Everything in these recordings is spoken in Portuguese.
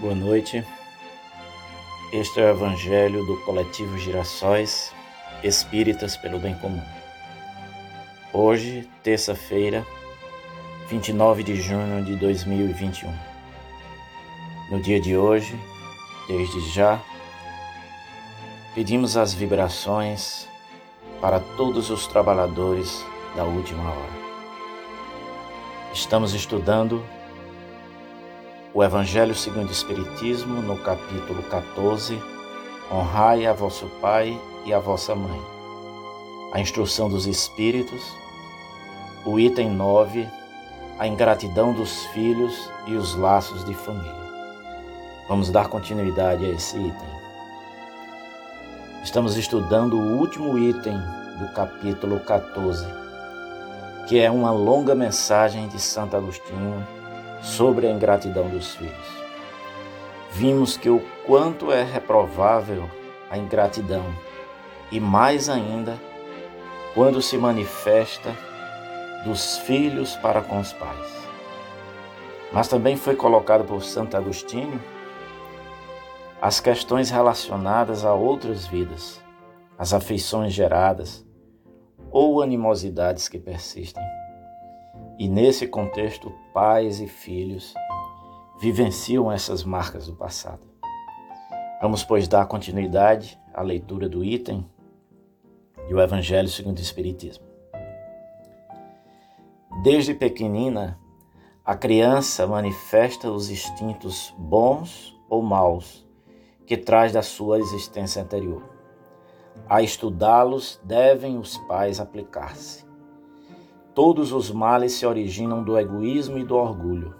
Boa noite. Este é o Evangelho do Coletivo Girassóis Espíritas pelo Bem Comum. Hoje, terça-feira, 29 de junho de 2021. No dia de hoje, desde já, pedimos as vibrações para todos os trabalhadores da última hora. Estamos estudando o Evangelho segundo o Espiritismo, no capítulo 14, Honrai a vosso Pai e a vossa Mãe. A instrução dos Espíritos, o item 9, a ingratidão dos filhos e os laços de família. Vamos dar continuidade a esse item. Estamos estudando o último item do capítulo 14, que é uma longa mensagem de Santo Agostinho sobre a ingratidão dos filhos. Vimos que o quanto é reprovável a ingratidão e mais ainda quando se manifesta dos filhos para com os pais. Mas também foi colocado por Santo Agostinho as questões relacionadas a outras vidas, as afeições geradas ou animosidades que persistem. E nesse contexto, pais e filhos vivenciam essas marcas do passado. Vamos, pois, dar continuidade à leitura do item e o Evangelho segundo o Espiritismo. Desde pequenina, a criança manifesta os instintos bons ou maus que traz da sua existência anterior. A estudá-los devem os pais aplicar-se. Todos os males se originam do egoísmo e do orgulho.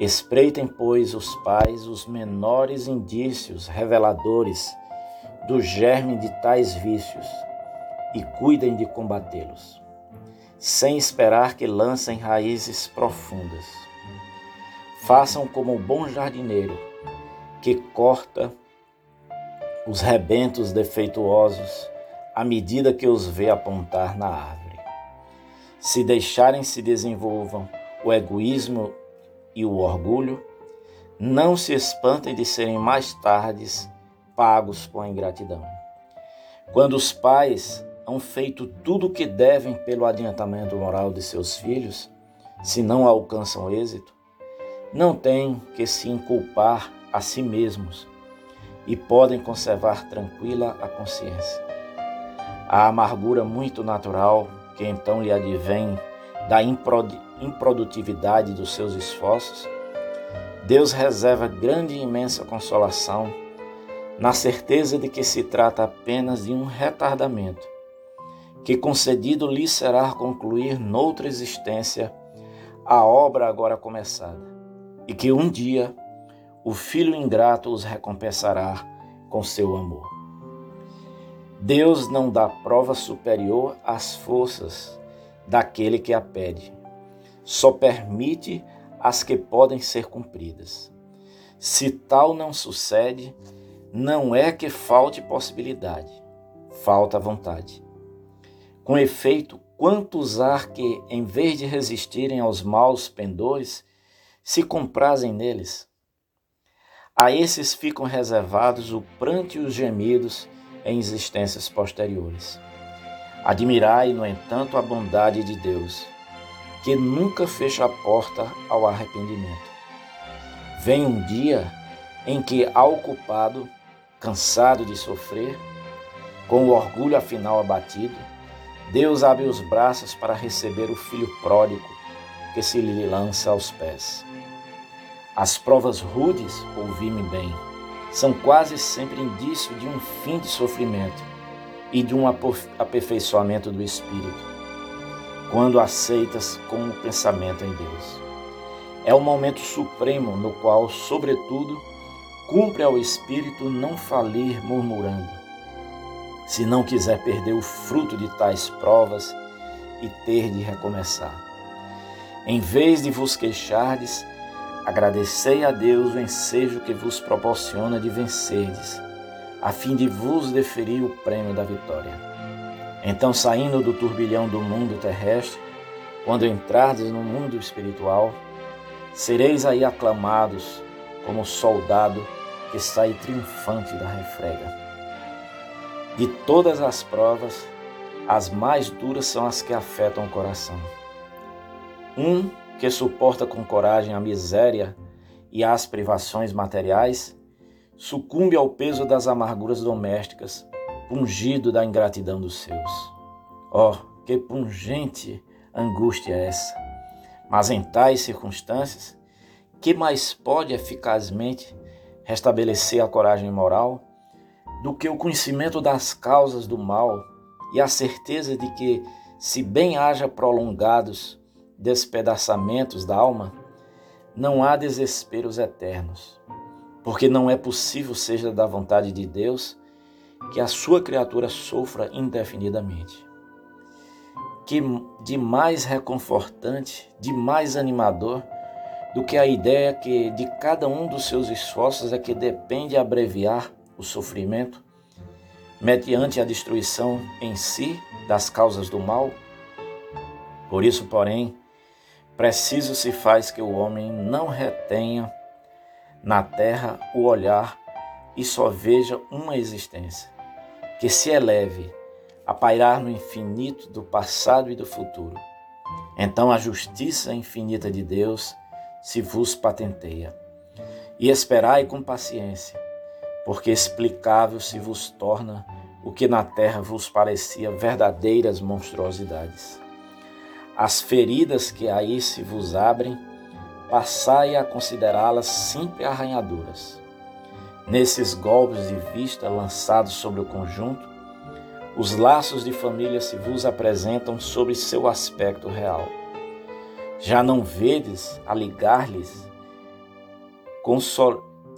Espreitem, pois, os pais os menores indícios reveladores do germe de tais vícios e cuidem de combatê-los, sem esperar que lancem raízes profundas. Façam como o bom jardineiro, que corta os rebentos defeituosos à medida que os vê apontar na árvore se deixarem se desenvolvam o egoísmo e o orgulho, não se espantem de serem mais tarde pagos com a ingratidão. Quando os pais hão feito tudo o que devem pelo adiantamento moral de seus filhos, se não alcançam êxito, não têm que se inculpar a si mesmos e podem conservar tranquila a consciência. A amargura muito natural que então lhe advém da improdutividade dos seus esforços, Deus reserva grande e imensa consolação na certeza de que se trata apenas de um retardamento, que concedido lhe será concluir noutra existência a obra agora começada, e que um dia o Filho ingrato os recompensará com seu amor. Deus não dá prova superior às forças daquele que a pede. Só permite as que podem ser cumpridas. Se tal não sucede, não é que falte possibilidade, falta vontade. Com efeito, quantos há que, em vez de resistirem aos maus pendores, se comprazem neles? A esses ficam reservados o pranto e os gemidos em existências posteriores. Admirai, no entanto, a bondade de Deus, que nunca fecha a porta ao arrependimento. Vem um dia em que, ao culpado, cansado de sofrer, com o orgulho afinal abatido, Deus abre os braços para receber o filho pródigo que se lhe lança aos pés. As provas rudes, ouvi-me bem, são quase sempre indício de um fim de sofrimento e de um aperfeiçoamento do espírito, quando aceitas com o pensamento em Deus. É o momento supremo no qual, sobretudo, cumpre ao espírito não falir murmurando, se não quiser perder o fruto de tais provas e ter de recomeçar. Em vez de vos queixardes, Agradecei a Deus o ensejo que vos proporciona de vencerdes, a fim de vos deferir o prêmio da vitória. Então, saindo do turbilhão do mundo terrestre, quando entrardes no mundo espiritual, sereis aí aclamados como soldado que sai triunfante da refrega. De todas as provas, as mais duras são as que afetam o coração. Um que suporta com coragem a miséria e as privações materiais, sucumbe ao peso das amarguras domésticas, pungido da ingratidão dos seus. Oh, que pungente angústia é essa! Mas em tais circunstâncias, que mais pode eficazmente restabelecer a coragem moral do que o conhecimento das causas do mal e a certeza de que, se bem haja prolongados despedaçamentos da alma, não há desesperos eternos, porque não é possível, seja da vontade de Deus, que a sua criatura sofra indefinidamente. Que de mais reconfortante, de mais animador do que a ideia que de cada um dos seus esforços é que depende abreviar o sofrimento, mediante a destruição em si das causas do mal. Por isso, porém, Preciso se faz que o homem não retenha na terra o olhar e só veja uma existência, que se eleve a pairar no infinito do passado e do futuro. Então a justiça infinita de Deus se vos patenteia. E esperai com paciência, porque explicável se vos torna o que na terra vos parecia verdadeiras monstruosidades. As feridas que aí se vos abrem, passai a considerá-las sempre arranhaduras. Nesses golpes de vista lançados sobre o conjunto, os laços de família se vos apresentam sob seu aspecto real. Já não vedes a ligar-lhes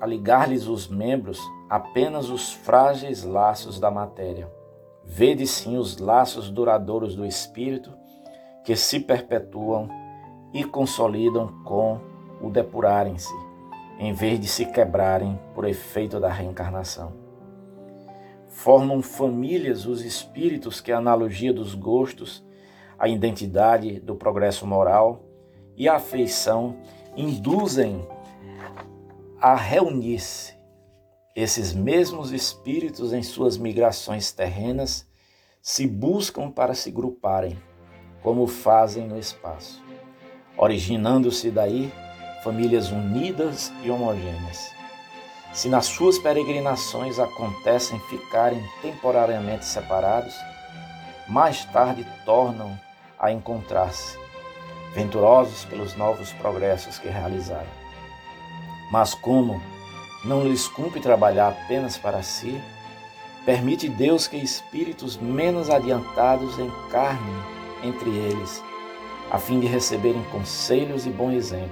a ligar-lhes os membros apenas os frágeis laços da matéria. Vede sim os laços duradouros do espírito que se perpetuam e consolidam com o depurarem-se, em vez de se quebrarem por efeito da reencarnação. Formam famílias os espíritos que a analogia dos gostos, a identidade do progresso moral e a afeição induzem a reunir-se. Esses mesmos espíritos, em suas migrações terrenas, se buscam para se gruparem como fazem no espaço, originando-se daí famílias unidas e homogêneas. Se nas suas peregrinações acontecem ficarem temporariamente separados, mais tarde tornam a encontrar-se, venturosos pelos novos progressos que realizaram. Mas como não lhes cumpre trabalhar apenas para si, permite Deus que espíritos menos adiantados encarnem entre eles, a fim de receberem conselhos e bom exemplo,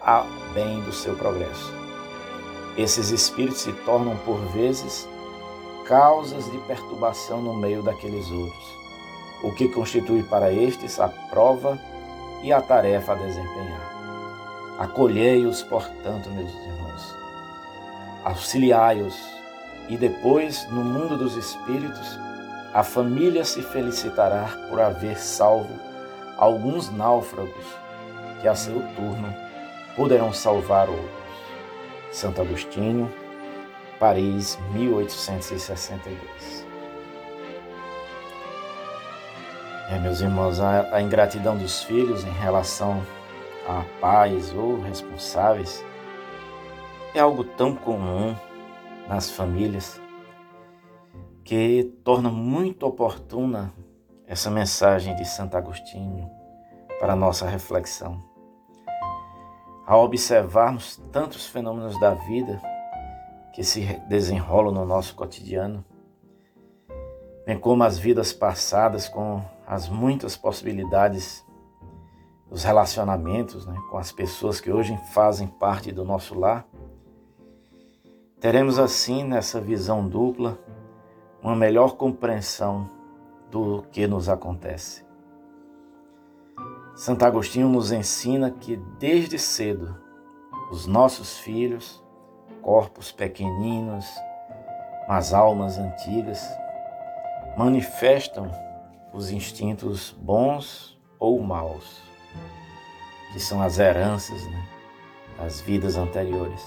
a bem do seu progresso. Esses espíritos se tornam, por vezes, causas de perturbação no meio daqueles outros, o que constitui para estes a prova e a tarefa a desempenhar. Acolhei-os, portanto, meus irmãos, auxiliai-os, e depois, no mundo dos espíritos, a família se felicitará por haver salvo alguns náufragos que a seu turno poderão salvar outros. Santo Agostinho, Paris, 1862. É, meus irmãos, a, a ingratidão dos filhos em relação a pais ou responsáveis é algo tão comum nas famílias que torna muito oportuna essa mensagem de Santo Agostinho para a nossa reflexão. Ao observarmos tantos fenômenos da vida que se desenrolam no nosso cotidiano, bem como as vidas passadas com as muitas possibilidades dos relacionamentos né, com as pessoas que hoje fazem parte do nosso lar, teremos assim nessa visão dupla uma melhor compreensão do que nos acontece. Santo Agostinho nos ensina que desde cedo os nossos filhos, corpos pequeninos, mas almas antigas, manifestam os instintos bons ou maus, que são as heranças, né? as vidas anteriores.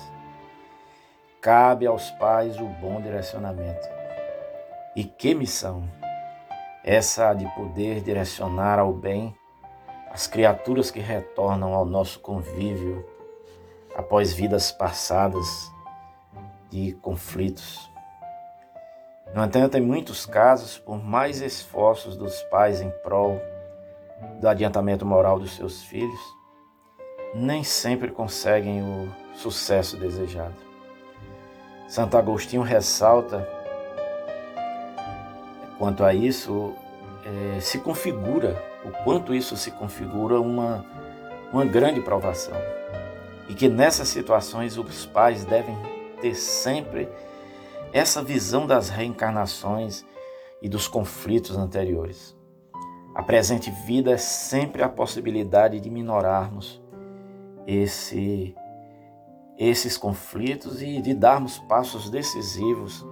Cabe aos pais o bom direcionamento. E que missão! Essa de poder direcionar ao bem as criaturas que retornam ao nosso convívio após vidas passadas de conflitos. No entanto, em muitos casos, por mais esforços dos pais em prol do adiantamento moral dos seus filhos, nem sempre conseguem o sucesso desejado. Santo Agostinho ressalta quanto a isso, é, se configura, o quanto isso se configura uma, uma grande provação. E que nessas situações os pais devem ter sempre essa visão das reencarnações e dos conflitos anteriores. A presente vida é sempre a possibilidade de minorarmos esse, esses conflitos e de darmos passos decisivos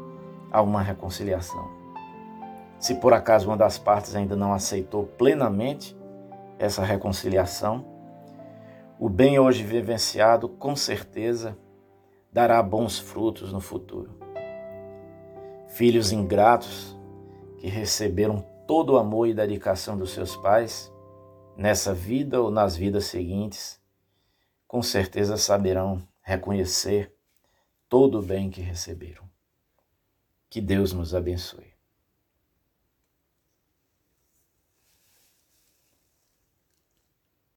a uma reconciliação. Se por acaso uma das partes ainda não aceitou plenamente essa reconciliação, o bem hoje vivenciado com certeza dará bons frutos no futuro. Filhos ingratos que receberam todo o amor e dedicação dos seus pais, nessa vida ou nas vidas seguintes, com certeza saberão reconhecer todo o bem que receberam. Que Deus nos abençoe.